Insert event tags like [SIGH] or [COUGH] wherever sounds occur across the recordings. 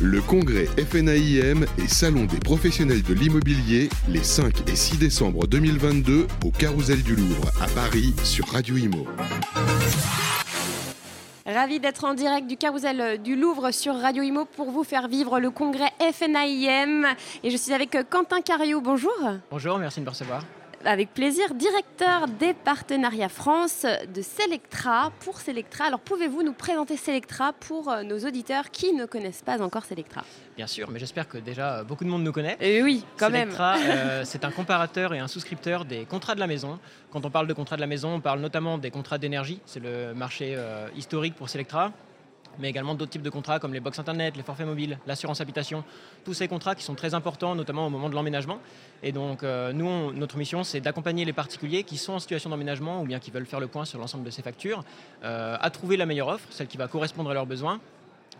Le congrès FNAIM et Salon des professionnels de l'immobilier les 5 et 6 décembre 2022 au Carousel du Louvre à Paris sur Radio Imo. Ravi d'être en direct du Carousel du Louvre sur Radio Imo pour vous faire vivre le congrès FNAIM. Et je suis avec Quentin Cariou. Bonjour. Bonjour, merci de me recevoir avec plaisir, directeur des partenariats France de Selectra pour Selectra. Alors pouvez-vous nous présenter Selectra pour euh, nos auditeurs qui ne connaissent pas encore Selectra? Bien sûr, mais j'espère que déjà euh, beaucoup de monde nous connaît. Et eh oui, quand Selectra, même. Euh, c'est un comparateur et un souscripteur des contrats de la maison. Quand on parle de contrats de la maison, on parle notamment des contrats d'énergie. C'est le marché historique pour Selectra mais également d'autres types de contrats comme les box internet, les forfaits mobiles, l'assurance habitation, tous ces contrats qui sont très importants, notamment au moment de l'emménagement. Et donc, euh, nous, notre mission, c'est d'accompagner les particuliers qui sont en situation d'emménagement ou bien qui veulent faire le point sur l'ensemble de ces factures, euh, à trouver la meilleure offre, celle qui va correspondre à leurs besoins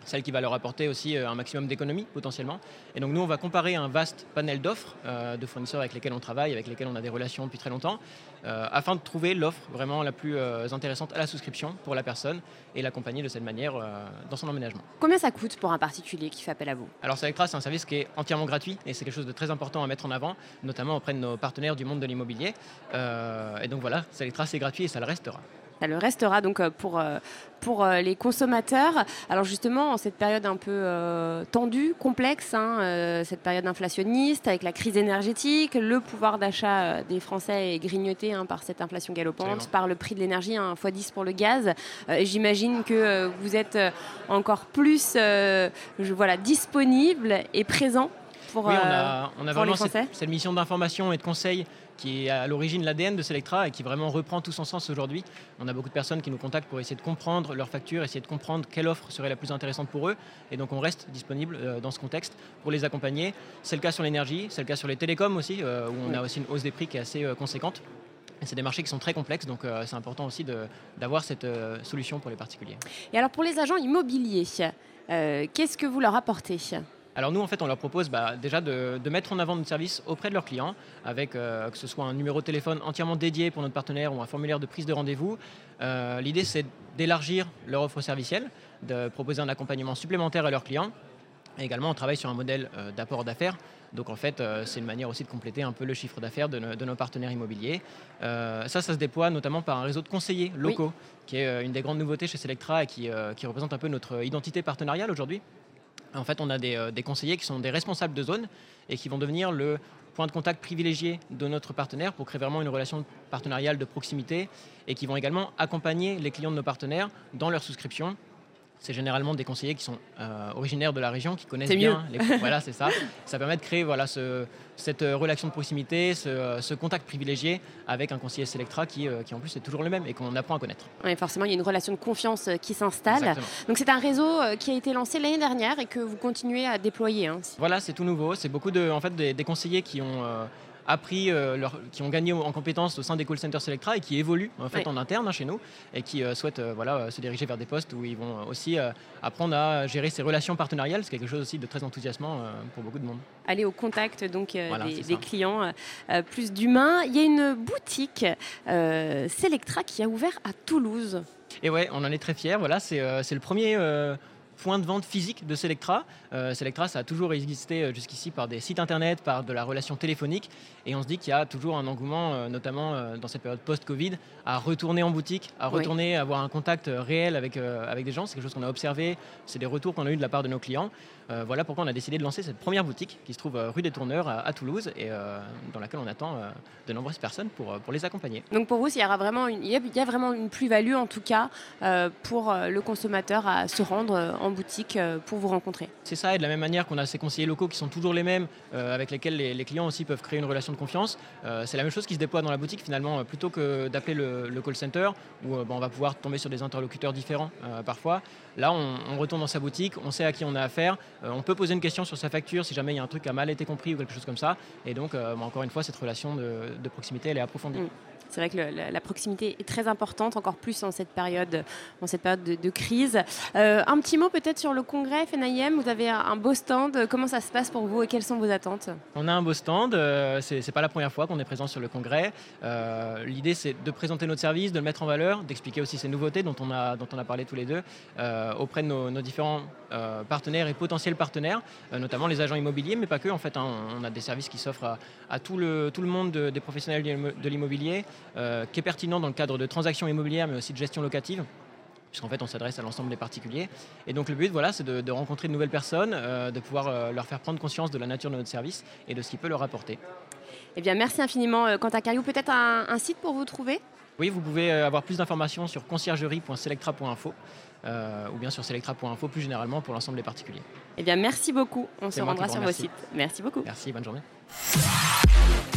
celle qui va leur apporter aussi euh, un maximum d'économie potentiellement. Et donc nous, on va comparer un vaste panel d'offres euh, de fournisseurs avec lesquels on travaille, avec lesquels on a des relations depuis très longtemps, euh, afin de trouver l'offre vraiment la plus intéressante à la souscription pour la personne et l'accompagner de cette manière dans son emménagement. Combien ça coûte pour un particulier qui fait appel à vous? Alors Selectra, c'est un service qui est entièrement gratuit et c'est quelque chose de très important à mettre en avant, notamment auprès de nos partenaires du monde de l'immobilier. et donc voilà, Selectra, c'est gratuit et ça le restera. Ça le restera donc euh, pour, euh, pour euh, les consommateurs. Alors justement, en cette période un peu tendue, complexe, hein, cette période inflationniste, avec la crise énergétique, le pouvoir d'achat des Français est grignoté hein, par cette inflation galopante, par le prix de l'énergie, un fois 10 pour le gaz. J'imagine que vous êtes encore plus voilà, disponible et présent pour, oui, on a, on a vraiment cette, mission d'information et de conseil qui est à l'origine l'ADN de Selectra et qui vraiment reprend tout son sens aujourd'hui. On a beaucoup de personnes qui nous contactent pour essayer de comprendre leurs factures, essayer de comprendre quelle offre serait la plus intéressante pour eux. Et donc on reste disponible euh, dans ce contexte pour les accompagner. C'est le cas sur l'énergie, c'est le cas sur les télécoms aussi, euh, où on a aussi une hausse des prix qui est assez euh, conséquente. C'est des marchés qui sont très complexes, donc c'est important aussi d'avoir cette solution pour les particuliers. Et alors pour les agents immobiliers, qu'est-ce que vous leur apportez? Alors nous, en fait, on leur propose bah, déjà de, mettre en avant notre service auprès de leurs clients, avec euh, que ce soit un numéro de téléphone entièrement dédié pour notre partenaire ou un formulaire de prise de rendez-vous. Euh, l'idée, c'est d'élargir leur offre servicielle, de proposer un accompagnement supplémentaire à leurs clients. Et également, on travaille sur un modèle euh, d'apport d'affaires. Donc en fait, c'est une manière aussi de compléter un peu le chiffre d'affaires de, nos partenaires immobiliers. ça, ça se déploie notamment par un réseau de conseillers locaux, qui est une des grandes nouveautés chez Selectra et qui représente un peu notre identité partenariale aujourd'hui. En fait, on a euh, des, conseillers qui sont des responsables de zone et qui vont devenir le point de contact privilégié de notre partenaire pour créer vraiment une relation partenariale de proximité et qui vont également accompagner les clients de nos partenaires dans leur souscription c'est généralement des conseillers qui sont euh, originaires de la région, qui connaissent bien. Les... [LAUGHS] voilà, c'est ça. Ça permet de créer voilà, cette euh, relation de proximité, ce, contact privilégié avec un conseiller Selectra qui, euh, qui en plus est toujours le même et qu'on apprend à connaître. Oui, forcément, il y a une relation de confiance qui s'installe. Donc c'est un réseau qui a été lancé l'année dernière et que vous continuez à déployer. Hein. Voilà, c'est tout nouveau. C'est beaucoup de, en fait, des conseillers qui ont appris, euh, qui ont gagné en compétences au sein des call centers Selectra et qui évoluent en fait en interne hein, chez nous et qui euh, souhaitent euh, voilà, se diriger vers des postes où ils vont aussi apprendre à gérer ces relations partenariales. C'est quelque chose aussi de très enthousiasmant pour beaucoup de monde. Aller au contact donc des, clients, plus d'humains. Il y a une boutique Selectra qui a ouvert à Toulouse. Et ouais, on en est très fiers. Voilà, c'est le premier point de vente physique de Selectra. Euh, Selectra, ça a toujours existé euh, jusqu'ici par des sites internet, par de la relation téléphonique. Et on se dit qu'il y a toujours un engouement, euh, notamment dans cette période post-Covid, à retourner en boutique, à retourner, avoir un contact réel avec, avec des gens. C'est quelque chose qu'on a observé, c'est des retours qu'on a eu de la part de nos clients. voilà pourquoi on a décidé de lancer cette première boutique qui se trouve rue des Tourneurs à, Toulouse et dans laquelle on attend de nombreuses personnes pour, pour les accompagner. Donc pour vous, il y, aura vraiment une, il y a vraiment une plus-value en tout cas pour le consommateur à se rendre en boutique pour vous rencontrer. C'est ça, et de la même manière qu'on a ces conseillers locaux qui sont toujours les mêmes, euh, avec lesquels les, clients aussi peuvent créer une relation de confiance, euh, c'est la même chose qui se déploie dans la boutique finalement, euh, plutôt que d'appeler le, call center, où on va pouvoir tomber sur des interlocuteurs différents parfois. Là, on, retourne dans sa boutique, on sait à qui on a affaire, on peut poser une question sur sa facture si jamais il y a un truc qui a mal été compris ou quelque chose comme ça. Et donc, encore une fois, cette relation de, proximité, elle est approfondie. Mm. C'est vrai que la, proximité est très importante, encore plus en cette période, en cette période de, crise. un petit mot peut-être sur le congrès FNIM. Vous avez un beau stand. Comment ça se passe pour vous et quelles sont vos attentes On a un beau stand. Euh, c'est n'est pas la première fois qu'on est présent sur le congrès. Euh, l'idée, c'est de présenter notre service, de le mettre en valeur, d'expliquer aussi ces nouveautés dont on a, parlé tous les deux euh, auprès de nos, différents partenaires et potentiels partenaires, notamment les agents immobiliers, mais pas que. En fait, hein. on a des services qui s'offrent à, tout, le, tout le monde des professionnels de l'immobilier, qui est pertinent dans le cadre de transactions immobilières, mais aussi de gestion locative puisqu'en fait on s'adresse à l'ensemble des particuliers. Et donc le but, voilà, c'est de, rencontrer de nouvelles personnes, euh, de pouvoir euh, leur faire prendre conscience de la nature de notre service et de ce qu'il peut leur apporter. Eh bien, merci infiniment, euh, Quentin Cariou. Peut-être un, site pour vous trouver? Oui, vous pouvez avoir plus d'informations sur conciergerie.selectra.info ou bien sur selectra.info plus généralement pour l'ensemble des particuliers. Eh bien, merci beaucoup. On se rendra sur vos sites. Merci beaucoup. Merci, bonne journée.